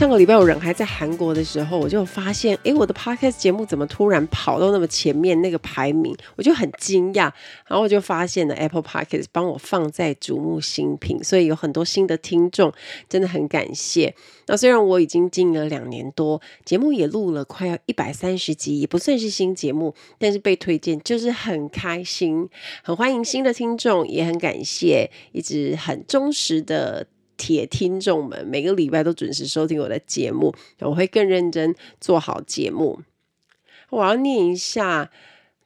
上个礼拜我人还在韩国的时候，我就发现，诶，我的 podcast 节目怎么突然跑到那么前面那个排名，我就很惊讶。然后我就发现了 Apple Podcast 帮我放在瞩目新品，所以有很多新的听众，真的很感谢。那虽然我已经经营了两年多，节目也录了快要一百三十集，也不算是新节目，但是被推荐就是很开心，很欢迎新的听众，也很感谢一直很忠实的。铁听众们，每个礼拜都准时收听我的节目，我会更认真做好节目。我要念一下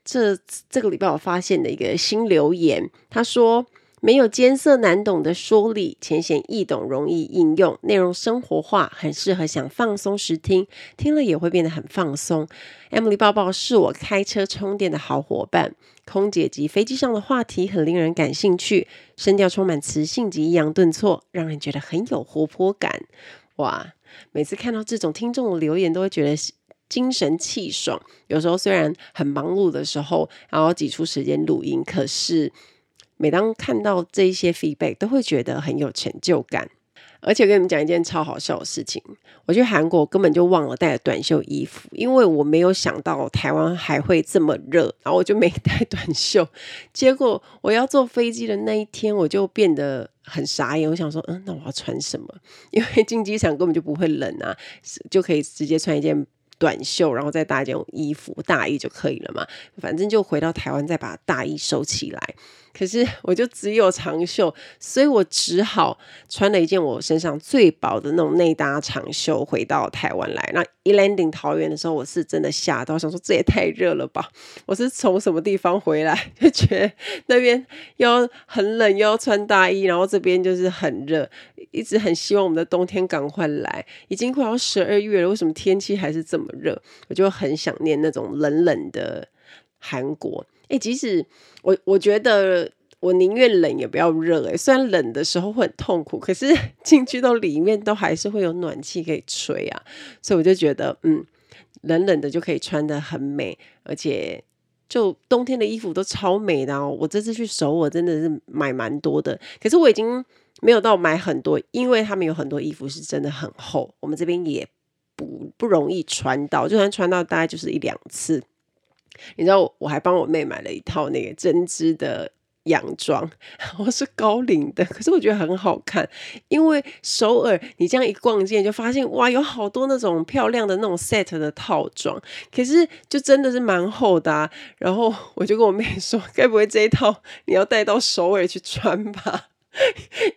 这这个礼拜我发现的一个新留言，他说。没有艰涩难懂的说理，浅显易懂，容易应用，内容生活化，很适合想放松时听，听了也会变得很放松。Emily 抱抱是我开车充电的好伙伴，空姐及飞机上的话题很令人感兴趣，声调充满磁性及抑扬顿挫，让人觉得很有活泼感。哇，每次看到这种听众的留言，都会觉得精神气爽。有时候虽然很忙碌的时候，然后挤出时间录音，可是。每当看到这一些 feedback，都会觉得很有成就感。而且跟你们讲一件超好笑的事情，我去韩国根本就忘了带短袖衣服，因为我没有想到台湾还会这么热，然后我就没带短袖。结果我要坐飞机的那一天，我就变得很傻眼。我想说，嗯，那我要穿什么？因为进机场根本就不会冷啊，就可以直接穿一件。短袖，然后再搭一件衣服、大衣就可以了嘛。反正就回到台湾再把大衣收起来。可是我就只有长袖，所以我只好穿了一件我身上最薄的那种内搭长袖回到台湾来。那一 landing 桃园的时候，我是真的吓到，想说这也太热了吧！我是从什么地方回来，就觉得那边又很冷，又要穿大衣，然后这边就是很热，一直很希望我们的冬天赶快来。已经快要十二月了，为什么天气还是这么热？我就很想念那种冷冷的韩国。即使我我觉得我宁愿冷也不要热，哎，虽然冷的时候会很痛苦，可是 进去到里面都还是会有暖气可以吹啊，所以我就觉得，嗯，冷冷的就可以穿的很美，而且就冬天的衣服都超美的哦。我这次去首尔真的是买蛮多的，可是我已经没有到买很多，因为他们有很多衣服是真的很厚，我们这边也不不容易穿到，就算穿到大概就是一两次。你知道我还帮我妹买了一套那个针织的洋装，我是高领的，可是我觉得很好看。因为首尔你这样一逛街，就发现哇，有好多那种漂亮的那种 set 的套装，可是就真的是蛮厚的啊。然后我就跟我妹说，该不会这一套你要带到首尔去穿吧？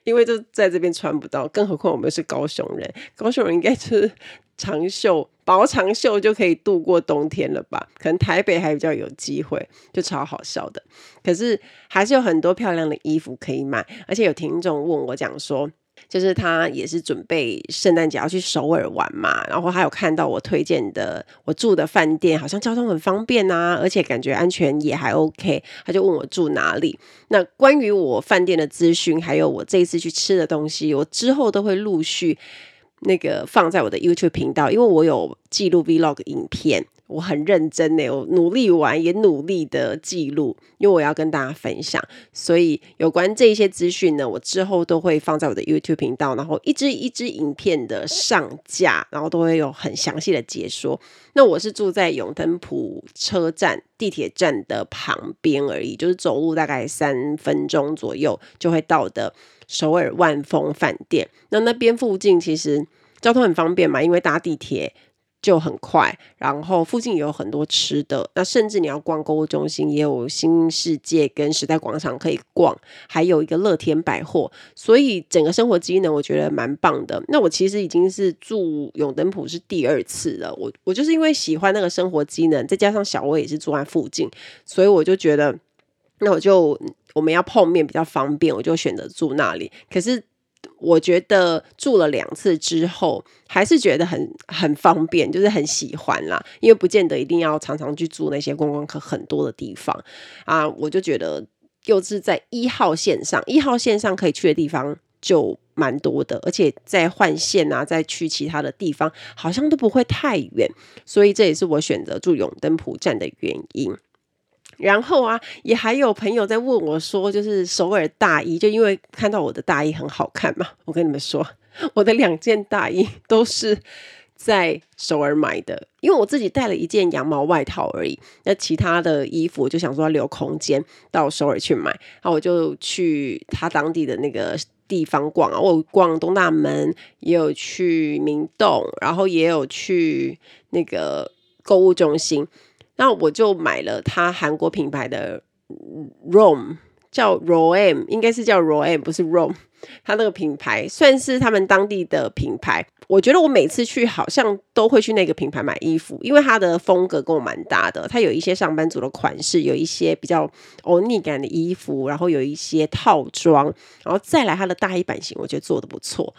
因为就在这边穿不到，更何况我们是高雄人，高雄人应该就是。长袖、薄长袖就可以度过冬天了吧？可能台北还比较有机会，就超好笑的。可是还是有很多漂亮的衣服可以买，而且有听众问我讲说，就是他也是准备圣诞节要去首尔玩嘛，然后他有看到我推荐的我住的饭店，好像交通很方便啊，而且感觉安全也还 OK，他就问我住哪里。那关于我饭店的资讯，还有我这一次去吃的东西，我之后都会陆续。那个放在我的 YouTube 频道，因为我有记录 Vlog 影片，我很认真呢，我努力玩也努力的记录，因为我要跟大家分享，所以有关这些资讯呢，我之后都会放在我的 YouTube 频道，然后一支一支影片的上架，然后都会有很详细的解说。那我是住在永登浦车站地铁站的旁边而已，就是走路大概三分钟左右就会到的。首尔万丰饭店，那那边附近其实交通很方便嘛，因为搭地铁就很快，然后附近也有很多吃的，那甚至你要逛购物中心，也有新世界跟时代广场可以逛，还有一个乐天百货，所以整个生活机能我觉得蛮棒的。那我其实已经是住永登浦是第二次了，我我就是因为喜欢那个生活机能，再加上小薇也是住在附近，所以我就觉得。那我就我们要碰面比较方便，我就选择住那里。可是我觉得住了两次之后，还是觉得很很方便，就是很喜欢啦。因为不见得一定要常常去住那些观光客很多的地方啊，我就觉得又是在一号线上，一号线上可以去的地方就蛮多的，而且在换线啊，再去其他的地方，好像都不会太远，所以这也是我选择住永登浦站的原因。然后啊，也还有朋友在问我说，就是首尔大衣，就因为看到我的大衣很好看嘛。我跟你们说，我的两件大衣都是在首尔买的，因为我自己带了一件羊毛外套而已。那其他的衣服，我就想说留空间到首尔去买。然后我就去他当地的那个地方逛啊，我逛东大门，也有去明洞，然后也有去那个购物中心。那我就买了他韩国品牌的 ROM，叫 Roam，应该是叫 Roam，不是 Roam。他那个品牌算是他们当地的品牌。我觉得我每次去好像都会去那个品牌买衣服，因为它的风格跟我蛮搭的。它有一些上班族的款式，有一些比较欧尼感的衣服，然后有一些套装，然后再来它的大衣版型，我觉得做得不错。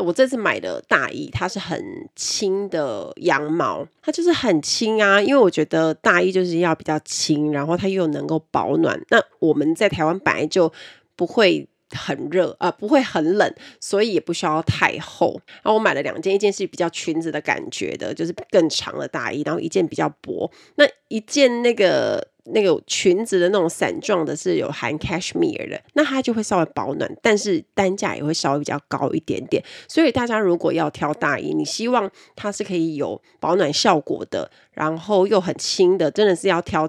我这次买的大衣，它是很轻的羊毛，它就是很轻啊。因为我觉得大衣就是要比较轻，然后它又能够保暖。那我们在台湾本来就不会很热啊、不会很冷，所以也不需要太厚。然后我买了两件，一件是比较裙子的感觉的，就是更长的大衣，然后一件比较薄。那一件那个。那个裙子的那种伞状的，是有含 cashmere 的，那它就会稍微保暖，但是单价也会稍微比较高一点点。所以大家如果要挑大衣，你希望它是可以有保暖效果的，然后又很轻的，真的是要挑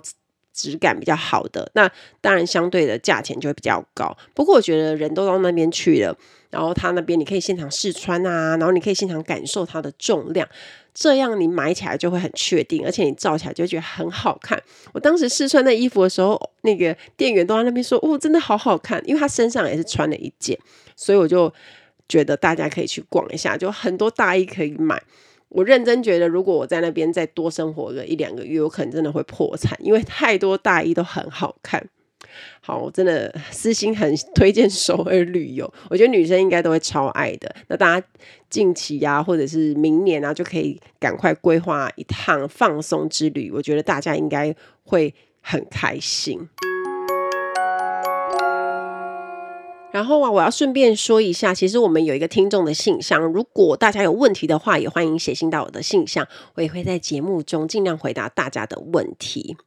质感比较好的。那当然相对的价钱就会比较高。不过我觉得人都到那边去了，然后他那边你可以现场试穿啊，然后你可以现场感受它的重量。这样你买起来就会很确定，而且你照起来就觉得很好看。我当时试穿那衣服的时候，那个店员都在那边说：“哦，真的好好看。”因为他身上也是穿了一件，所以我就觉得大家可以去逛一下，就很多大衣可以买。我认真觉得，如果我在那边再多生活个一两个月，我可能真的会破产，因为太多大衣都很好看。好，我真的私心很推荐首尔旅游，我觉得女生应该都会超爱的。那大家近期呀、或者是明年啊，就可以赶快规划一趟放松之旅。我觉得大家应该会很开心。然后啊，我要顺便说一下，其实我们有一个听众的信箱，如果大家有问题的话，也欢迎写信到我的信箱，我也会在节目中尽量回答大家的问题。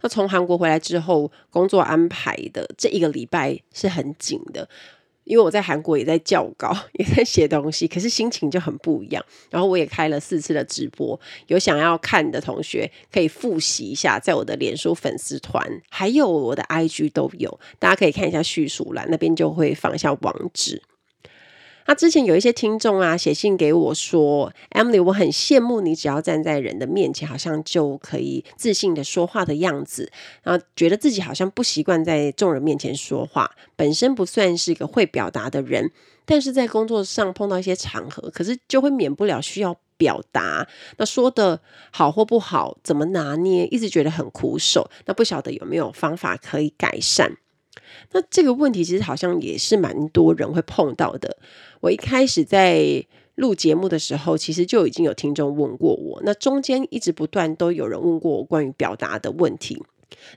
那从韩国回来之后，工作安排的这一个礼拜是很紧的，因为我在韩国也在教稿，也在写东西，可是心情就很不一样。然后我也开了四次的直播，有想要看的同学可以复习一下，在我的脸书粉丝团，还有我的 IG 都有，大家可以看一下叙述栏，那边就会放一下网址。那之前有一些听众啊写信给我说，Emily，我很羡慕你，只要站在人的面前，好像就可以自信的说话的样子。然后觉得自己好像不习惯在众人面前说话，本身不算是一个会表达的人，但是在工作上碰到一些场合，可是就会免不了需要表达。那说的好或不好，怎么拿捏，一直觉得很苦手。那不晓得有没有方法可以改善？那这个问题其实好像也是蛮多人会碰到的。我一开始在录节目的时候，其实就已经有听众问过我。那中间一直不断都有人问过我关于表达的问题。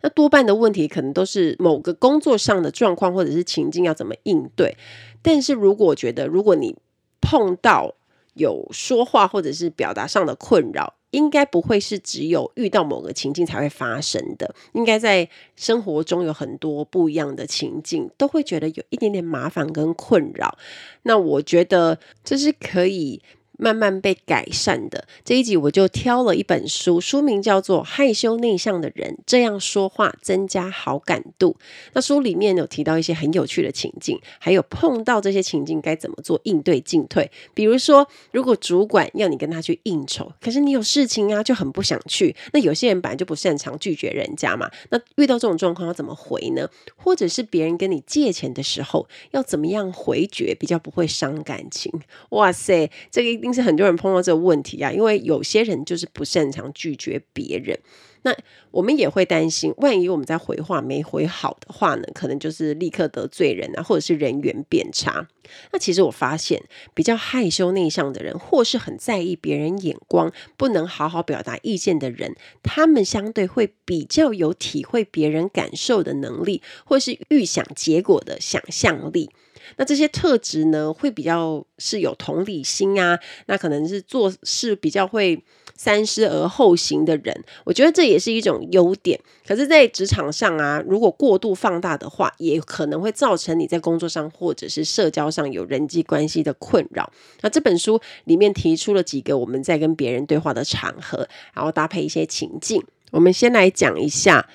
那多半的问题可能都是某个工作上的状况或者是情境要怎么应对。但是如果我觉得，如果你碰到有说话或者是表达上的困扰，应该不会是只有遇到某个情境才会发生的，应该在生活中有很多不一样的情境，都会觉得有一点点麻烦跟困扰。那我觉得这是可以。慢慢被改善的这一集，我就挑了一本书，书名叫做《害羞内向的人这样说话增加好感度》。那书里面有提到一些很有趣的情境，还有碰到这些情境该怎么做应对进退。比如说，如果主管要你跟他去应酬，可是你有事情啊，就很不想去。那有些人本来就不擅长拒绝人家嘛。那遇到这种状况要怎么回呢？或者是别人跟你借钱的时候，要怎么样回绝比较不会伤感情？哇塞，这个一定。是很多人碰到这个问题啊，因为有些人就是不擅长拒绝别人。那我们也会担心，万一我们在回话没回好的话呢，可能就是立刻得罪人啊，或者是人缘变差。那其实我发现，比较害羞内向的人，或是很在意别人眼光，不能好好表达意见的人，他们相对会比较有体会别人感受的能力，或是预想结果的想象力。那这些特质呢，会比较是有同理心啊，那可能是做事比较会三思而后行的人，我觉得这也是一种优点。可是，在职场上啊，如果过度放大的话，也可能会造成你在工作上或者是社交上有人际关系的困扰。那这本书里面提出了几个我们在跟别人对话的场合，然后搭配一些情境。我们先来讲一下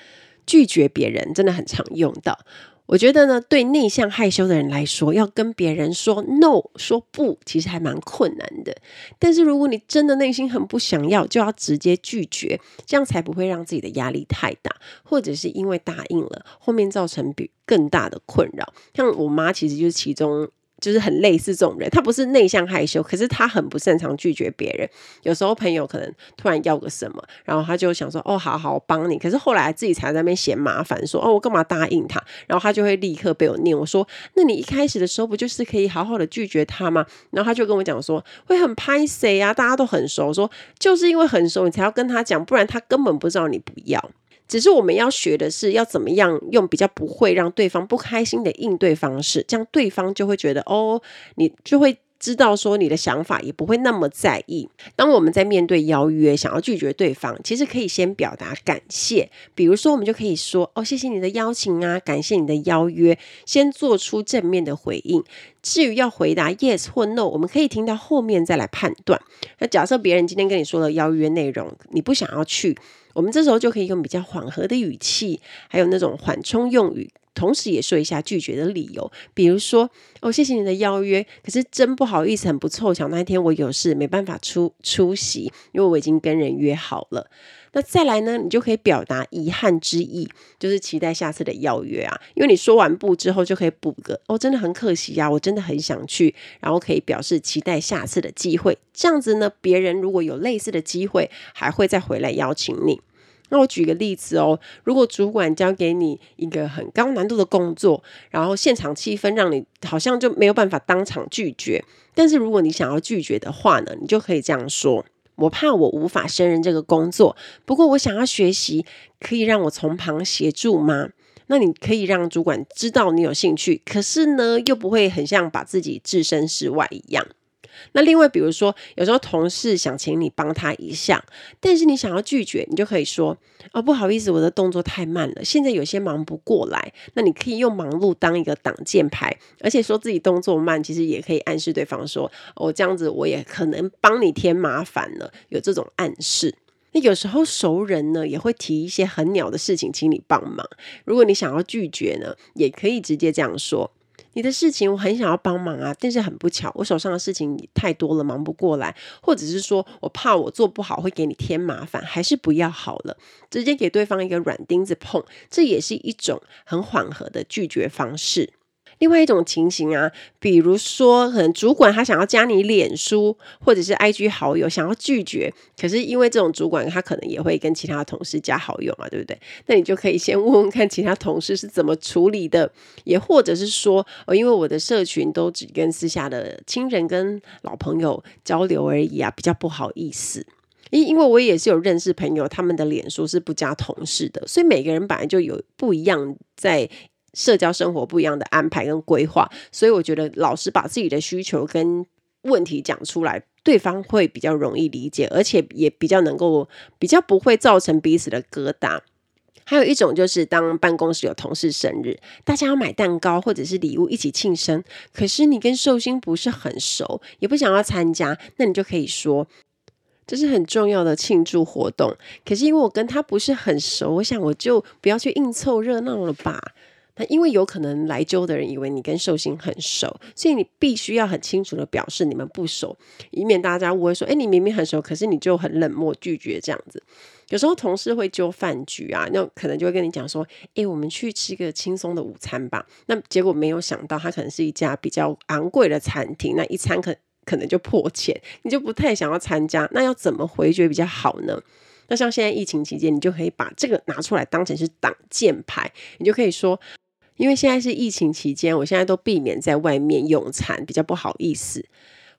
拒绝别人，真的很常用到。我觉得呢，对内向害羞的人来说，要跟别人说 no，说不，其实还蛮困难的。但是如果你真的内心很不想要，就要直接拒绝，这样才不会让自己的压力太大，或者是因为答应了，后面造成比更大的困扰。像我妈，其实就是其中。就是很类似这种人，他不是内向害羞，可是他很不擅长拒绝别人。有时候朋友可能突然要个什么，然后他就想说：“哦，好好，我帮你。”可是后来自己才在那边嫌麻烦，说：“哦，我干嘛答应他？”然后他就会立刻被我念我说：“那你一开始的时候不就是可以好好的拒绝他吗？”然后他就跟我讲说：“会很拍谁啊，大家都很熟，说就是因为很熟，你才要跟他讲，不然他根本不知道你不要。”只是我们要学的是要怎么样用比较不会让对方不开心的应对方式，这样对方就会觉得哦，你就会知道说你的想法，也不会那么在意。当我们在面对邀约想要拒绝对方，其实可以先表达感谢，比如说我们就可以说哦，谢谢你的邀请啊，感谢你的邀约，先做出正面的回应。至于要回答 yes 或 no，我们可以听到后面再来判断。那假设别人今天跟你说了邀约内容，你不想要去。我们这时候就可以用比较缓和的语气，还有那种缓冲用语，同时也说一下拒绝的理由。比如说，哦，谢谢你的邀约，可是真不好意思，很不凑巧，那一天我有事没办法出出席，因为我已经跟人约好了。那再来呢，你就可以表达遗憾之意，就是期待下次的邀约啊。因为你说完不之后，就可以补个哦，真的很可惜呀，我真的很想去，然后可以表示期待下次的机会。这样子呢，别人如果有类似的机会，还会再回来邀请你。那我举个例子哦，如果主管交给你一个很高难度的工作，然后现场气氛让你好像就没有办法当场拒绝，但是如果你想要拒绝的话呢，你就可以这样说。我怕我无法胜任这个工作，不过我想要学习，可以让我从旁协助吗？那你可以让主管知道你有兴趣，可是呢，又不会很像把自己置身事外一样。那另外，比如说，有时候同事想请你帮他一项，但是你想要拒绝，你就可以说：“哦，不好意思，我的动作太慢了，现在有些忙不过来。”那你可以用忙碌当一个挡箭牌，而且说自己动作慢，其实也可以暗示对方说：“哦，这样子我也可能帮你添麻烦了。”有这种暗示。那有时候熟人呢，也会提一些很鸟的事情，请你帮忙。如果你想要拒绝呢，也可以直接这样说。你的事情我很想要帮忙啊，但是很不巧，我手上的事情太多了，忙不过来，或者是说我怕我做不好会给你添麻烦，还是不要好了，直接给对方一个软钉子碰，这也是一种很缓和的拒绝方式。另外一种情形啊，比如说，可能主管他想要加你脸书或者是 IG 好友，想要拒绝，可是因为这种主管他可能也会跟其他同事加好友嘛，对不对？那你就可以先问问看其他同事是怎么处理的，也或者是说，哦，因为我的社群都只跟私下的亲人跟老朋友交流而已啊，比较不好意思。因因为我也是有认识朋友，他们的脸书是不加同事的，所以每个人本来就有不一样在。社交生活不一样的安排跟规划，所以我觉得老师把自己的需求跟问题讲出来，对方会比较容易理解，而且也比较能够比较不会造成彼此的疙瘩。还有一种就是，当办公室有同事生日，大家要买蛋糕或者是礼物一起庆生，可是你跟寿星不是很熟，也不想要参加，那你就可以说，这是很重要的庆祝活动，可是因为我跟他不是很熟，我想我就不要去硬凑热闹了吧。那因为有可能来揪的人以为你跟寿星很熟，所以你必须要很清楚的表示你们不熟，以免大家误会说，哎，你明明很熟，可是你就很冷漠拒绝这样子。有时候同事会揪饭局啊，那可能就会跟你讲说，哎，我们去吃个轻松的午餐吧。那结果没有想到，他可能是一家比较昂贵的餐厅，那一餐可可能就破钱，你就不太想要参加。那要怎么回绝比较好呢？那像现在疫情期间，你就可以把这个拿出来当成是挡箭牌，你就可以说，因为现在是疫情期间，我现在都避免在外面用餐，比较不好意思。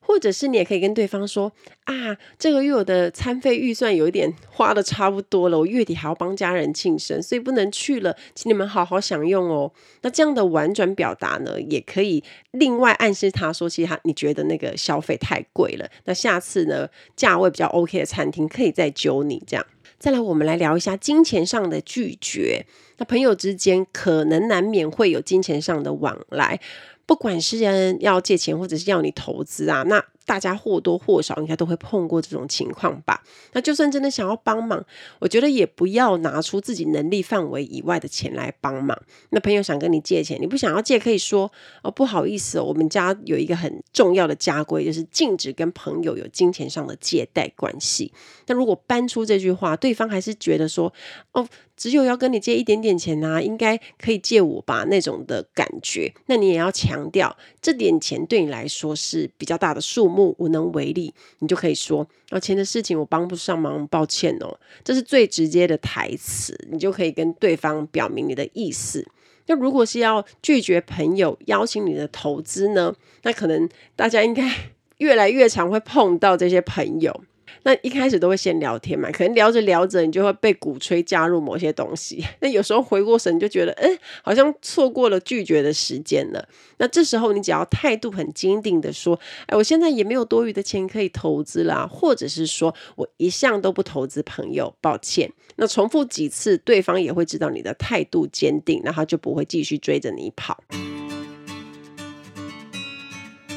或者是你也可以跟对方说啊，这个月我的餐费预算有一点花的差不多了，我月底还要帮家人庆生，所以不能去了，请你们好好享用哦。那这样的婉转表达呢，也可以另外暗示他说，其实他你觉得那个消费太贵了，那下次呢，价位比较 OK 的餐厅可以再揪你这样。再来，我们来聊一下金钱上的拒绝。那朋友之间可能难免会有金钱上的往来。不管是人要借钱，或者是要你投资啊，那大家或多或少应该都会碰过这种情况吧？那就算真的想要帮忙，我觉得也不要拿出自己能力范围以外的钱来帮忙。那朋友想跟你借钱，你不想要借，可以说哦，不好意思哦，我们家有一个很重要的家规，就是禁止跟朋友有金钱上的借贷关系。那如果搬出这句话，对方还是觉得说哦。只有要跟你借一点点钱啊，应该可以借我吧，那种的感觉。那你也要强调，这点钱对你来说是比较大的数目，无能为力。你就可以说，啊，钱的事情我帮不上忙，抱歉哦。这是最直接的台词，你就可以跟对方表明你的意思。那如果是要拒绝朋友邀请你的投资呢？那可能大家应该 越来越常会碰到这些朋友。那一开始都会先聊天嘛，可能聊着聊着，你就会被鼓吹加入某些东西。那有时候回过神就觉得，哎，好像错过了拒绝的时间了。那这时候你只要态度很坚定的说，哎，我现在也没有多余的钱可以投资啦，或者是说我一向都不投资朋友，抱歉。那重复几次，对方也会知道你的态度坚定，那他就不会继续追着你跑。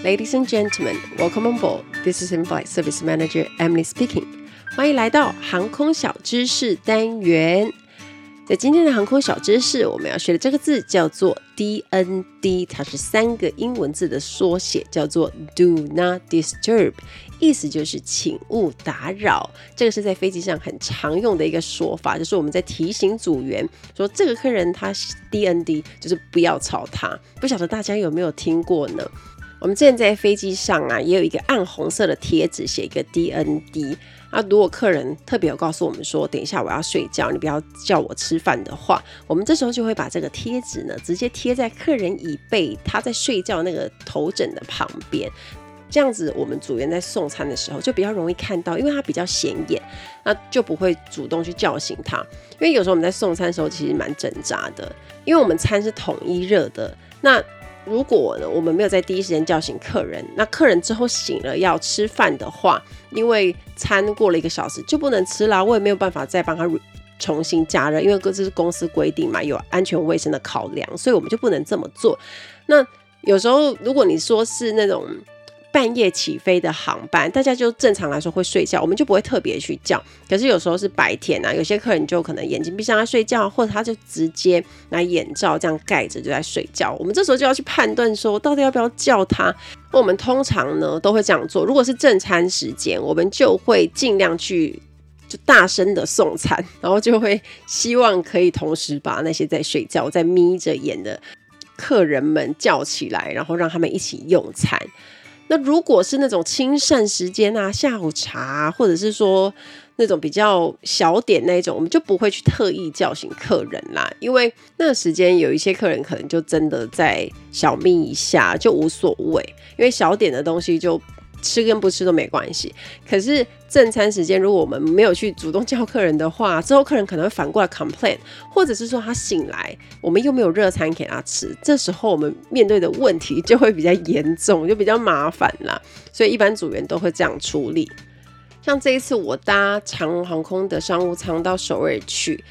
Ladies and gentlemen, welcome on board. This is In-flight Service Manager Emily speaking. 欢迎来到航空小知识单元。在今天的航空小知识，我们要学的这个字叫做 DND，它是三个英文字的缩写，叫做 Do Not Disturb，意思就是请勿打扰。这个是在飞机上很常用的一个说法，就是我们在提醒组员说这个客人他 DND，就是不要吵他。不晓得大家有没有听过呢？我们之前在飞机上啊，也有一个暗红色的贴纸，写一个 DND。啊，如果客人特别有告诉我们说，等一下我要睡觉，你不要叫我吃饭的话，我们这时候就会把这个贴纸呢，直接贴在客人椅背他在睡觉那个头枕的旁边。这样子，我们组员在送餐的时候就比较容易看到，因为它比较显眼，那就不会主动去叫醒他。因为有时候我们在送餐的时候其实蛮挣扎的，因为我们餐是统一热的，那。如果呢，我们没有在第一时间叫醒客人，那客人之后醒了要吃饭的话，因为餐过了一个小时就不能吃啦，我也没有办法再帮他重新加热，因为这是公司规定嘛，有安全卫生的考量，所以我们就不能这么做。那有时候如果你说是那种。半夜起飞的航班，大家就正常来说会睡觉，我们就不会特别去叫。可是有时候是白天啊，有些客人就可能眼睛闭上在睡觉，或者他就直接拿眼罩这样盖着就在睡觉。我们这时候就要去判断说，到底要不要叫他。我们通常呢都会这样做。如果是正餐时间，我们就会尽量去就大声的送餐，然后就会希望可以同时把那些在睡觉、在眯着眼的客人们叫起来，然后让他们一起用餐。那如果是那种清膳时间啊，下午茶，或者是说那种比较小点那种，我们就不会去特意叫醒客人啦，因为那个时间有一些客人可能就真的在小眯一下就无所谓，因为小点的东西就。吃跟不吃都没关系，可是正餐时间，如果我们没有去主动叫客人的话，之后客人可能会反过来 complain，或者是说他醒来，我们又没有热餐给他吃，这时候我们面对的问题就会比较严重，就比较麻烦啦。所以一般组员都会这样处理。像这一次我搭长航空的商务舱到首尔去。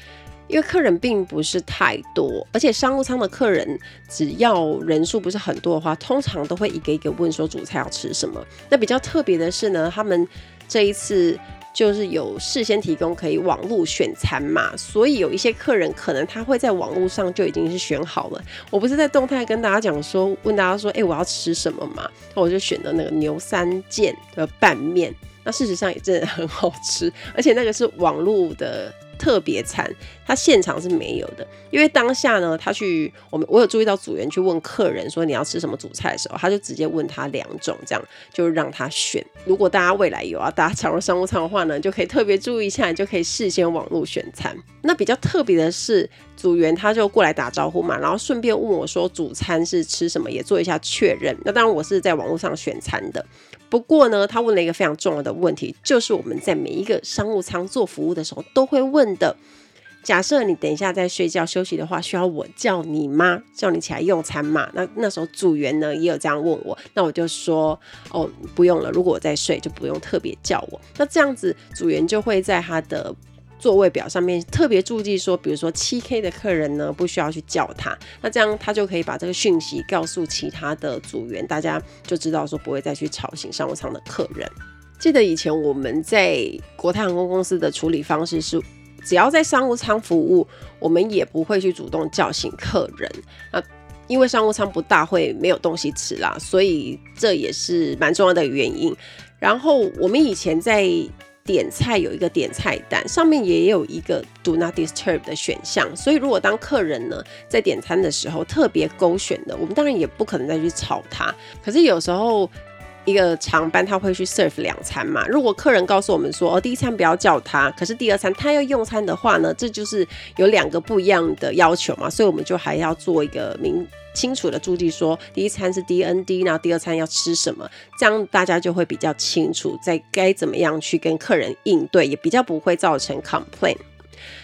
因为客人并不是太多，而且商务舱的客人只要人数不是很多的话，通常都会一个一个问说主菜要吃什么。那比较特别的是呢，他们这一次就是有事先提供可以网络选餐嘛，所以有一些客人可能他会在网络上就已经是选好了。我不是在动态跟大家讲说，问大家说，哎，我要吃什么嘛？那我就选的那个牛三件的拌面，那事实上也真的很好吃，而且那个是网络的。特别餐，他现场是没有的，因为当下呢，他去我们我有注意到组员去问客人说，你要吃什么主菜的时候，他就直接问他两种，这样就让他选。如果大家未来有要搭长荣商务舱的话呢，就可以特别注意一下，你就可以事先网络选餐。那比较特别的是，组员他就过来打招呼嘛，然后顺便问我说主餐是吃什么，也做一下确认。那当然我是在网络上选餐的。不过呢，他问了一个非常重要的问题，就是我们在每一个商务舱做服务的时候都会问的：假设你等一下在睡觉休息的话，需要我叫你吗？叫你起来用餐吗？那那时候组员呢也有这样问我，那我就说哦，不用了。如果我在睡，就不用特别叫我。那这样子组员就会在他的。座位表上面特别注记说，比如说七 K 的客人呢，不需要去叫他，那这样他就可以把这个讯息告诉其他的组员，大家就知道说不会再去吵醒商务舱的客人。记得以前我们在国泰航空公司的处理方式是，只要在商务舱服务，我们也不会去主动叫醒客人。那因为商务舱不大会没有东西吃啦，所以这也是蛮重要的原因。然后我们以前在点菜有一个点菜单，上面也有一个 Do Not Disturb 的选项，所以如果当客人呢在点餐的时候特别勾选的，我们当然也不可能再去吵他。可是有时候一个长班他会去 serve 两餐嘛，如果客人告诉我们说哦，第一餐不要叫他，可是第二餐他要用餐的话呢，这就是有两个不一样的要求嘛，所以我们就还要做一个明。清楚的注记说，第一餐是 DND，然后第二餐要吃什么，这样大家就会比较清楚，在该怎么样去跟客人应对，也比较不会造成 complaint。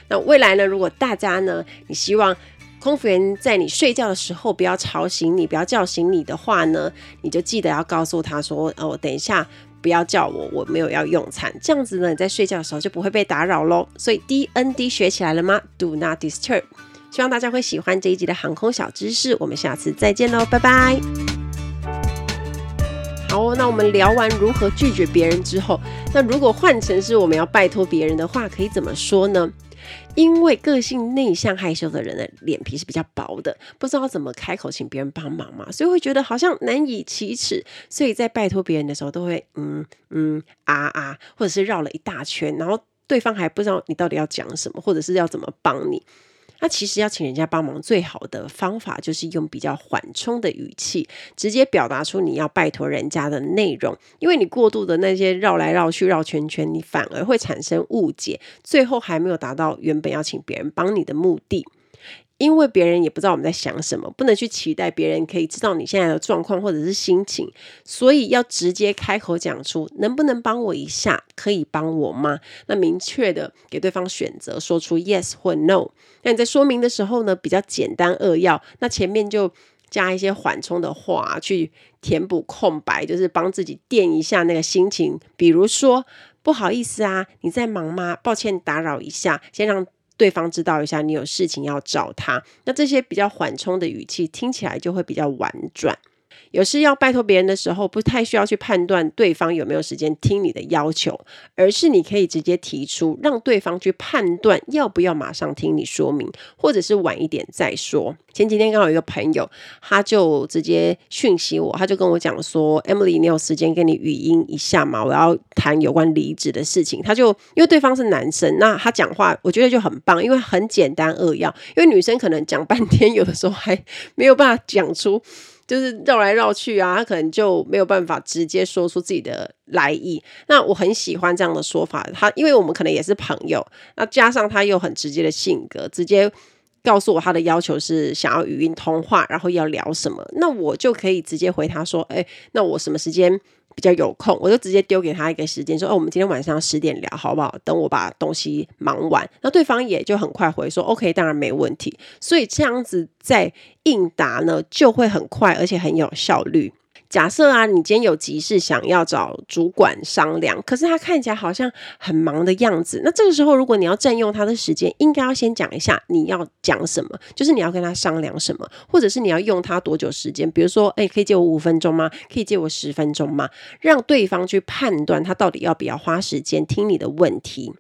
那未来呢，如果大家呢，你希望空服员在你睡觉的时候不要吵醒你，不要叫醒你的话呢，你就记得要告诉他说，哦，等一下不要叫我，我没有要用餐，这样子呢，你在睡觉的时候就不会被打扰喽。所以 DND 学起来了吗？Do not disturb。希望大家会喜欢这一集的航空小知识，我们下次再见喽，拜拜。好，那我们聊完如何拒绝别人之后，那如果换成是我们要拜托别人的话，可以怎么说呢？因为个性内向害羞的人的脸皮是比较薄的，不知道怎么开口请别人帮忙嘛，所以会觉得好像难以启齿，所以在拜托别人的时候都会嗯嗯啊啊，或者是绕了一大圈，然后对方还不知道你到底要讲什么，或者是要怎么帮你。那其实要请人家帮忙，最好的方法就是用比较缓冲的语气，直接表达出你要拜托人家的内容。因为你过度的那些绕来绕去、绕圈圈，你反而会产生误解，最后还没有达到原本要请别人帮你的目的。因为别人也不知道我们在想什么，不能去期待别人可以知道你现在的状况或者是心情，所以要直接开口讲出能不能帮我一下，可以帮我吗？那明确的给对方选择，说出 yes 或 no。那你在说明的时候呢，比较简单扼要，那前面就加一些缓冲的话去填补空白，就是帮自己垫一下那个心情。比如说，不好意思啊，你在忙吗？抱歉打扰一下，先让。对方知道一下你有事情要找他，那这些比较缓冲的语气听起来就会比较婉转。有事要拜托别人的时候，不太需要去判断对方有没有时间听你的要求，而是你可以直接提出，让对方去判断要不要马上听你说明，或者是晚一点再说。前几天刚好有一个朋友，他就直接讯息我，他就跟我讲说：“Emily，你有时间跟你语音一下吗？我要谈有关离职的事情。”他就因为对方是男生，那他讲话我觉得就很棒，因为很简单扼要。因为女生可能讲半天，有的时候还没有办法讲出。就是绕来绕去啊，他可能就没有办法直接说出自己的来意。那我很喜欢这样的说法，他因为我们可能也是朋友，那加上他又很直接的性格，直接告诉我他的要求是想要语音通话，然后要聊什么，那我就可以直接回他说，哎，那我什么时间比较有空，我就直接丢给他一个时间，说哦，我们今天晚上十点聊，好不好？等我把东西忙完，那对方也就很快回说，OK，当然没问题。所以这样子在应答呢，就会很快，而且很有效率。假设啊，你今天有急事想要找主管商量，可是他看起来好像很忙的样子。那这个时候，如果你要占用他的时间，应该要先讲一下你要讲什么，就是你要跟他商量什么，或者是你要用他多久时间。比如说，诶，可以借我五分钟吗？可以借我十分钟吗？让对方去判断他到底要不要花时间听你的问题。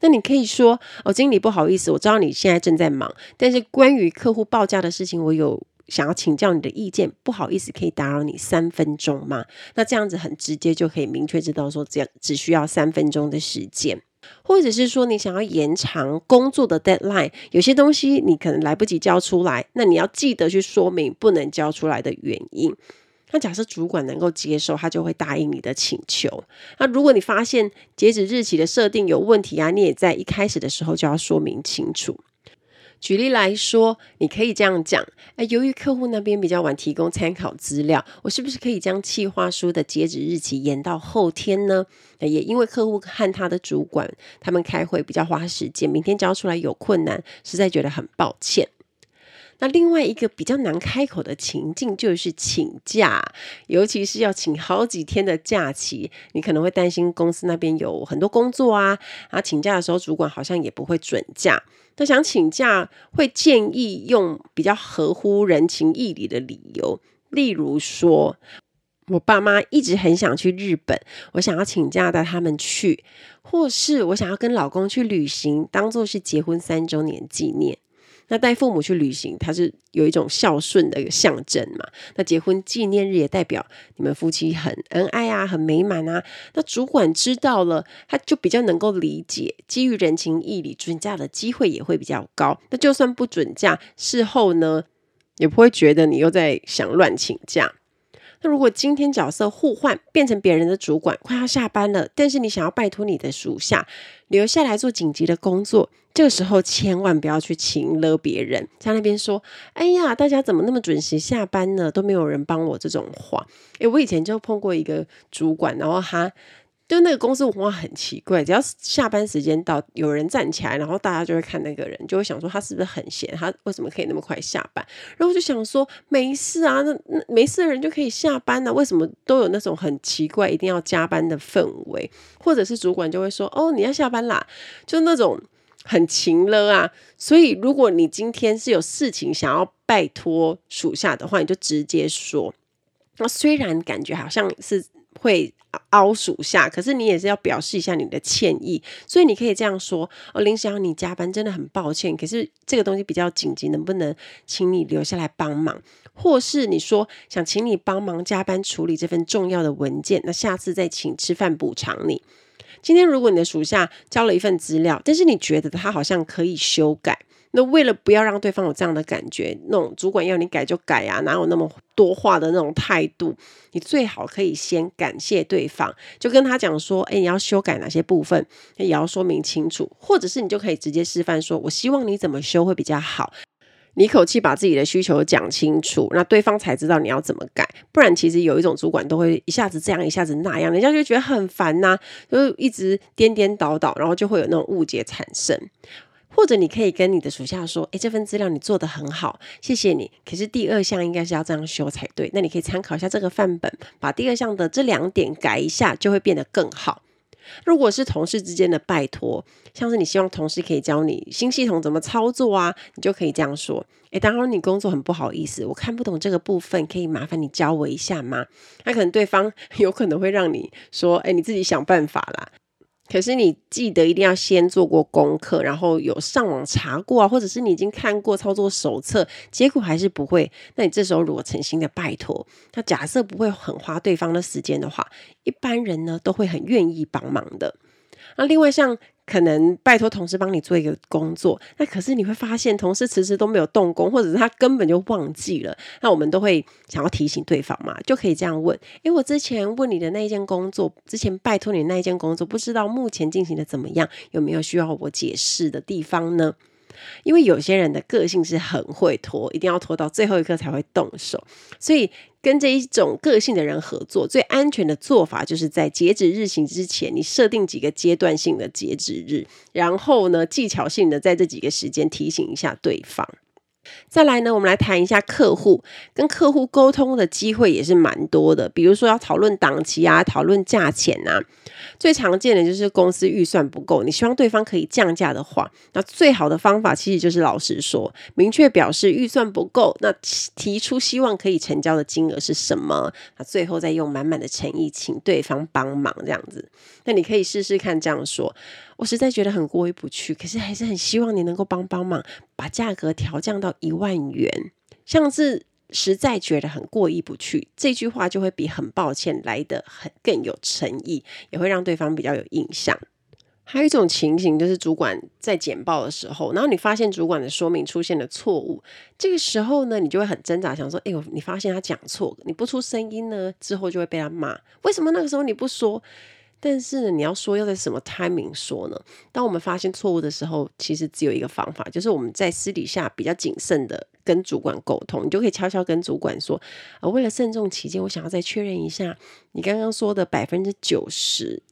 那你可以说，哦，经理不好意思，我知道你现在正在忙，但是关于客户报价的事情，我有。想要请教你的意见，不好意思，可以打扰你三分钟吗？那这样子很直接，就可以明确知道说，这样只需要三分钟的时间。或者是说你想要延长工作的 deadline，有些东西你可能来不及交出来，那你要记得去说明不能交出来的原因。那假设主管能够接受，他就会答应你的请求。那如果你发现截止日期的设定有问题啊，你也在一开始的时候就要说明清楚。举例来说，你可以这样讲：哎，由于客户那边比较晚提供参考资料，我是不是可以将企划书的截止日期延到后天呢？也因为客户和他的主管他们开会比较花时间，明天交出来有困难，实在觉得很抱歉。那另外一个比较难开口的情境就是请假，尤其是要请好几天的假期，你可能会担心公司那边有很多工作啊，啊，请假的时候主管好像也不会准假。那想请假会建议用比较合乎人情义理的理由，例如说，我爸妈一直很想去日本，我想要请假带他们去，或是我想要跟老公去旅行，当做是结婚三周年纪念。那带父母去旅行，它是有一种孝顺的一个象征嘛。那结婚纪念日也代表你们夫妻很恩爱啊，很美满啊。那主管知道了，他就比较能够理解，基于人情义理，准假的机会也会比较高。那就算不准假，事后呢，也不会觉得你又在想乱请假。那如果今天角色互换，变成别人的主管，快要下班了，但是你想要拜托你的属下留下来做紧急的工作，这个时候千万不要去请了别人，在那边说：“哎呀，大家怎么那么准时下班呢？都没有人帮我。”这种话，诶，我以前就碰过一个主管，然后他。就那个公司文化很奇怪，只要是下班时间到，有人站起来，然后大家就会看那个人，就会想说他是不是很闲？他为什么可以那么快下班？然后我就想说没事啊，那那没事的人就可以下班呢？为什么都有那种很奇怪一定要加班的氛围？或者是主管就会说哦，你要下班啦，就那种很勤了啊。所以如果你今天是有事情想要拜托属下的话，你就直接说。那虽然感觉好像是会。凹属下，可是你也是要表示一下你的歉意，所以你可以这样说：哦，林小，你加班真的很抱歉，可是这个东西比较紧急，能不能请你留下来帮忙？或是你说想请你帮忙加班处理这份重要的文件，那下次再请吃饭补偿你。今天如果你的属下交了一份资料，但是你觉得他好像可以修改。那为了不要让对方有这样的感觉，那种主管要你改就改啊，哪有那么多话的那种态度？你最好可以先感谢对方，就跟他讲说，诶，你要修改哪些部分，也要说明清楚，或者是你就可以直接示范说，我希望你怎么修会比较好。你一口气把自己的需求讲清楚，那对方才知道你要怎么改。不然，其实有一种主管都会一下子这样，一下子那样，人家就觉得很烦呐、啊，就一直颠颠倒倒，然后就会有那种误解产生。或者你可以跟你的属下说：“诶，这份资料你做得很好，谢谢你。可是第二项应该是要这样修才对。那你可以参考一下这个范本，把第二项的这两点改一下，就会变得更好。如果是同事之间的拜托，像是你希望同事可以教你新系统怎么操作啊，你就可以这样说：诶，当然你工作很不好意思，我看不懂这个部分，可以麻烦你教我一下吗？那可能对方 有可能会让你说：诶，你自己想办法啦。”可是你记得一定要先做过功课，然后有上网查过啊，或者是你已经看过操作手册，结果还是不会，那你这时候如果诚心的拜托，那假设不会很花对方的时间的话，一般人呢都会很愿意帮忙的。那另外像。可能拜托同事帮你做一个工作，那可是你会发现同事迟迟都没有动工，或者是他根本就忘记了。那我们都会想要提醒对方嘛，就可以这样问：诶，我之前问你的那一件工作，之前拜托你那一件工作，不知道目前进行的怎么样？有没有需要我解释的地方呢？因为有些人的个性是很会拖，一定要拖到最后一刻才会动手，所以跟这一种个性的人合作，最安全的做法就是在截止日期之前，你设定几个阶段性的截止日，然后呢，技巧性的在这几个时间提醒一下对方。再来呢，我们来谈一下客户，跟客户沟通的机会也是蛮多的，比如说要讨论档期啊，讨论价钱啊。最常见的就是公司预算不够，你希望对方可以降价的话，那最好的方法其实就是老实说，明确表示预算不够，那提出希望可以成交的金额是什么，那最后再用满满的诚意请对方帮忙这样子。那你可以试试看这样说，我实在觉得很过意不去，可是还是很希望你能够帮帮忙，把价格调降到一万元，像是。实在觉得很过意不去，这句话就会比很抱歉来得很更有诚意，也会让对方比较有印象。还有一种情形，就是主管在简报的时候，然后你发现主管的说明出现了错误，这个时候呢，你就会很挣扎，想说：“哎呦，你发现他讲错，你不出声音呢，之后就会被他骂。为什么那个时候你不说？但是呢，你要说要在什么 timing 说呢？当我们发现错误的时候，其实只有一个方法，就是我们在私底下比较谨慎的跟主管沟通，你就可以悄悄跟主管说：呃，为了慎重起见，我想要再确认一下你刚刚说的百分之九十。”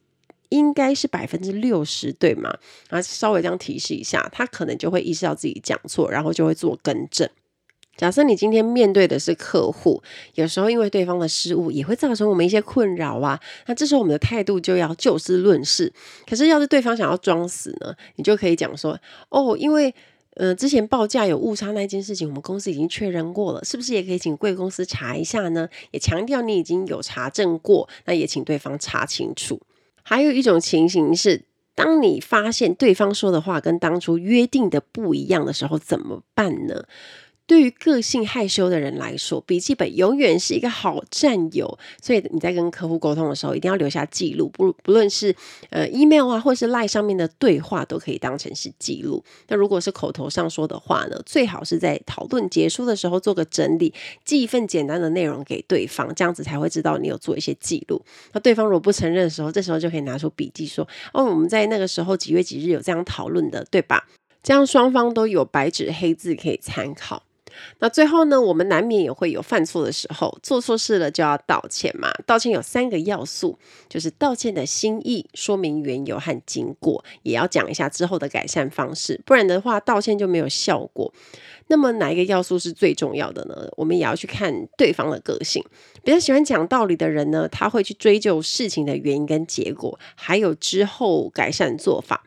应该是百分之六十，对吗？然后稍微这样提示一下，他可能就会意识到自己讲错，然后就会做更正。假设你今天面对的是客户，有时候因为对方的失误也会造成我们一些困扰啊。那这时候我们的态度就要就事论事。可是要是对方想要装死呢，你就可以讲说：哦，因为呃之前报价有误差那件事情，我们公司已经确认过了，是不是也可以请贵公司查一下呢？也强调你已经有查证过，那也请对方查清楚。还有一种情形是，当你发现对方说的话跟当初约定的不一样的时候，怎么办呢？对于个性害羞的人来说，笔记本永远是一个好战友。所以你在跟客户沟通的时候，一定要留下记录，不不论是呃 email 啊，或是 line 上面的对话，都可以当成是记录。那如果是口头上说的话呢，最好是在讨论结束的时候做个整理，寄一份简单的内容给对方，这样子才会知道你有做一些记录。那对方如果不承认的时候，这时候就可以拿出笔记说：“哦，我们在那个时候几月几日有这样讨论的，对吧？”这样双方都有白纸黑字可以参考。那最后呢，我们难免也会有犯错的时候，做错事了就要道歉嘛。道歉有三个要素，就是道歉的心意、说明缘由和经过，也要讲一下之后的改善方式，不然的话，道歉就没有效果。那么哪一个要素是最重要的呢？我们也要去看对方的个性。比较喜欢讲道理的人呢，他会去追究事情的原因跟结果，还有之后改善做法。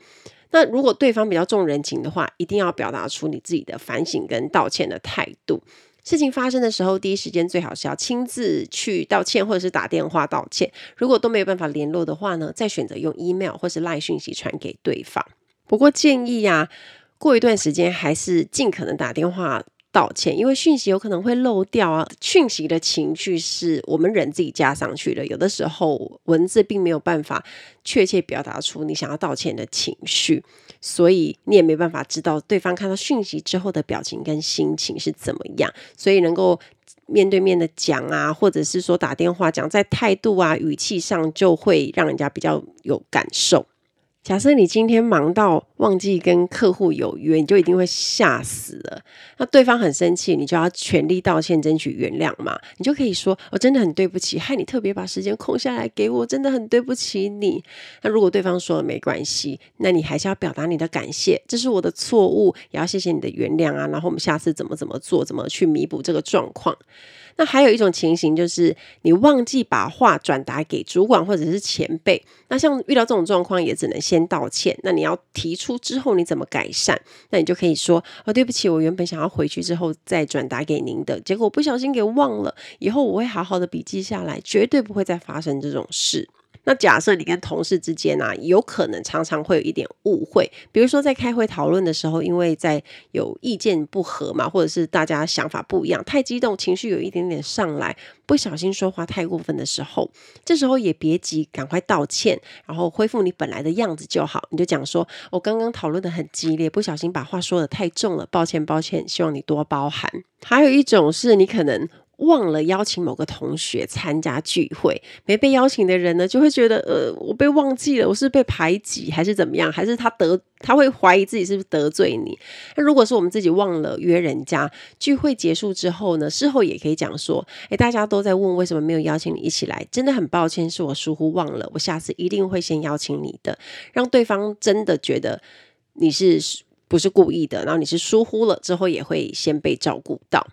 那如果对方比较重人情的话，一定要表达出你自己的反省跟道歉的态度。事情发生的时候，第一时间最好是要亲自去道歉，或者是打电话道歉。如果都没有办法联络的话呢，再选择用 email 或是 LINE 讯息传给对方。不过建议呀、啊，过一段时间还是尽可能打电话。道歉，因为讯息有可能会漏掉啊。讯息的情绪是我们人自己加上去的，有的时候文字并没有办法确切表达出你想要道歉的情绪，所以你也没办法知道对方看到讯息之后的表情跟心情是怎么样。所以能够面对面的讲啊，或者是说打电话讲，在态度啊、语气上，就会让人家比较有感受。假设你今天忙到忘记跟客户有约，你就一定会吓死了。那对方很生气，你就要全力道歉，争取原谅嘛。你就可以说：“我真的很对不起，害你特别把时间空下来给我，真的很对不起你。”那如果对方说了没关系，那你还是要表达你的感谢，这是我的错误，也要谢谢你的原谅啊。然后我们下次怎么怎么做，怎么去弥补这个状况。那还有一种情形就是你忘记把话转达给主管或者是前辈。那像遇到这种状况，也只能先道歉。那你要提出之后你怎么改善？那你就可以说：“哦，对不起，我原本想要回去之后再转达给您的，结果不小心给忘了。以后我会好好的笔记下来，绝对不会再发生这种事。”那假设你跟同事之间啊，有可能常常会有一点误会，比如说在开会讨论的时候，因为在有意见不合嘛，或者是大家想法不一样，太激动，情绪有一点点上来，不小心说话太过分的时候，这时候也别急，赶快道歉，然后恢复你本来的样子就好。你就讲说，我刚刚讨论得很激烈，不小心把话说得太重了，抱歉抱歉，希望你多包涵。还有一种是你可能。忘了邀请某个同学参加聚会，没被邀请的人呢，就会觉得呃，我被忘记了，我是被排挤还是怎么样？还是他得他会怀疑自己是不是得罪你？那如果是我们自己忘了约人家，聚会结束之后呢，事后也可以讲说，诶，大家都在问为什么没有邀请你一起来，真的很抱歉，是我疏忽忘了，我下次一定会先邀请你的，让对方真的觉得你是不是故意的，然后你是疏忽了之后，也会先被照顾到。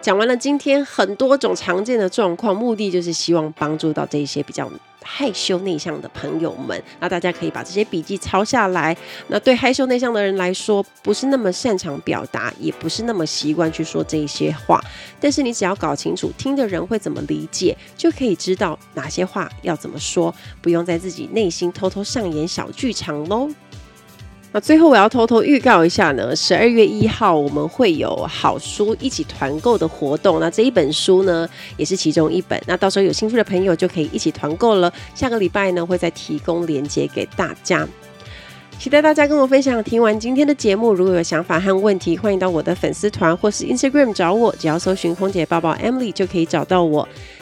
讲完了今天很多种常见的状况，目的就是希望帮助到这些比较害羞内向的朋友们。那大家可以把这些笔记抄下来。那对害羞内向的人来说，不是那么擅长表达，也不是那么习惯去说这些话。但是你只要搞清楚听的人会怎么理解，就可以知道哪些话要怎么说，不用在自己内心偷偷上演小剧场喽。那最后我要偷偷预告一下呢，十二月一号我们会有好书一起团购的活动。那这一本书呢，也是其中一本。那到时候有兴趣的朋友就可以一起团购了。下个礼拜呢，会再提供链接给大家。期待大家跟我分享。听完今天的节目，如果有想法和问题，欢迎到我的粉丝团或是 Instagram 找我，只要搜寻“空姐抱抱 Emily” 就可以找到我。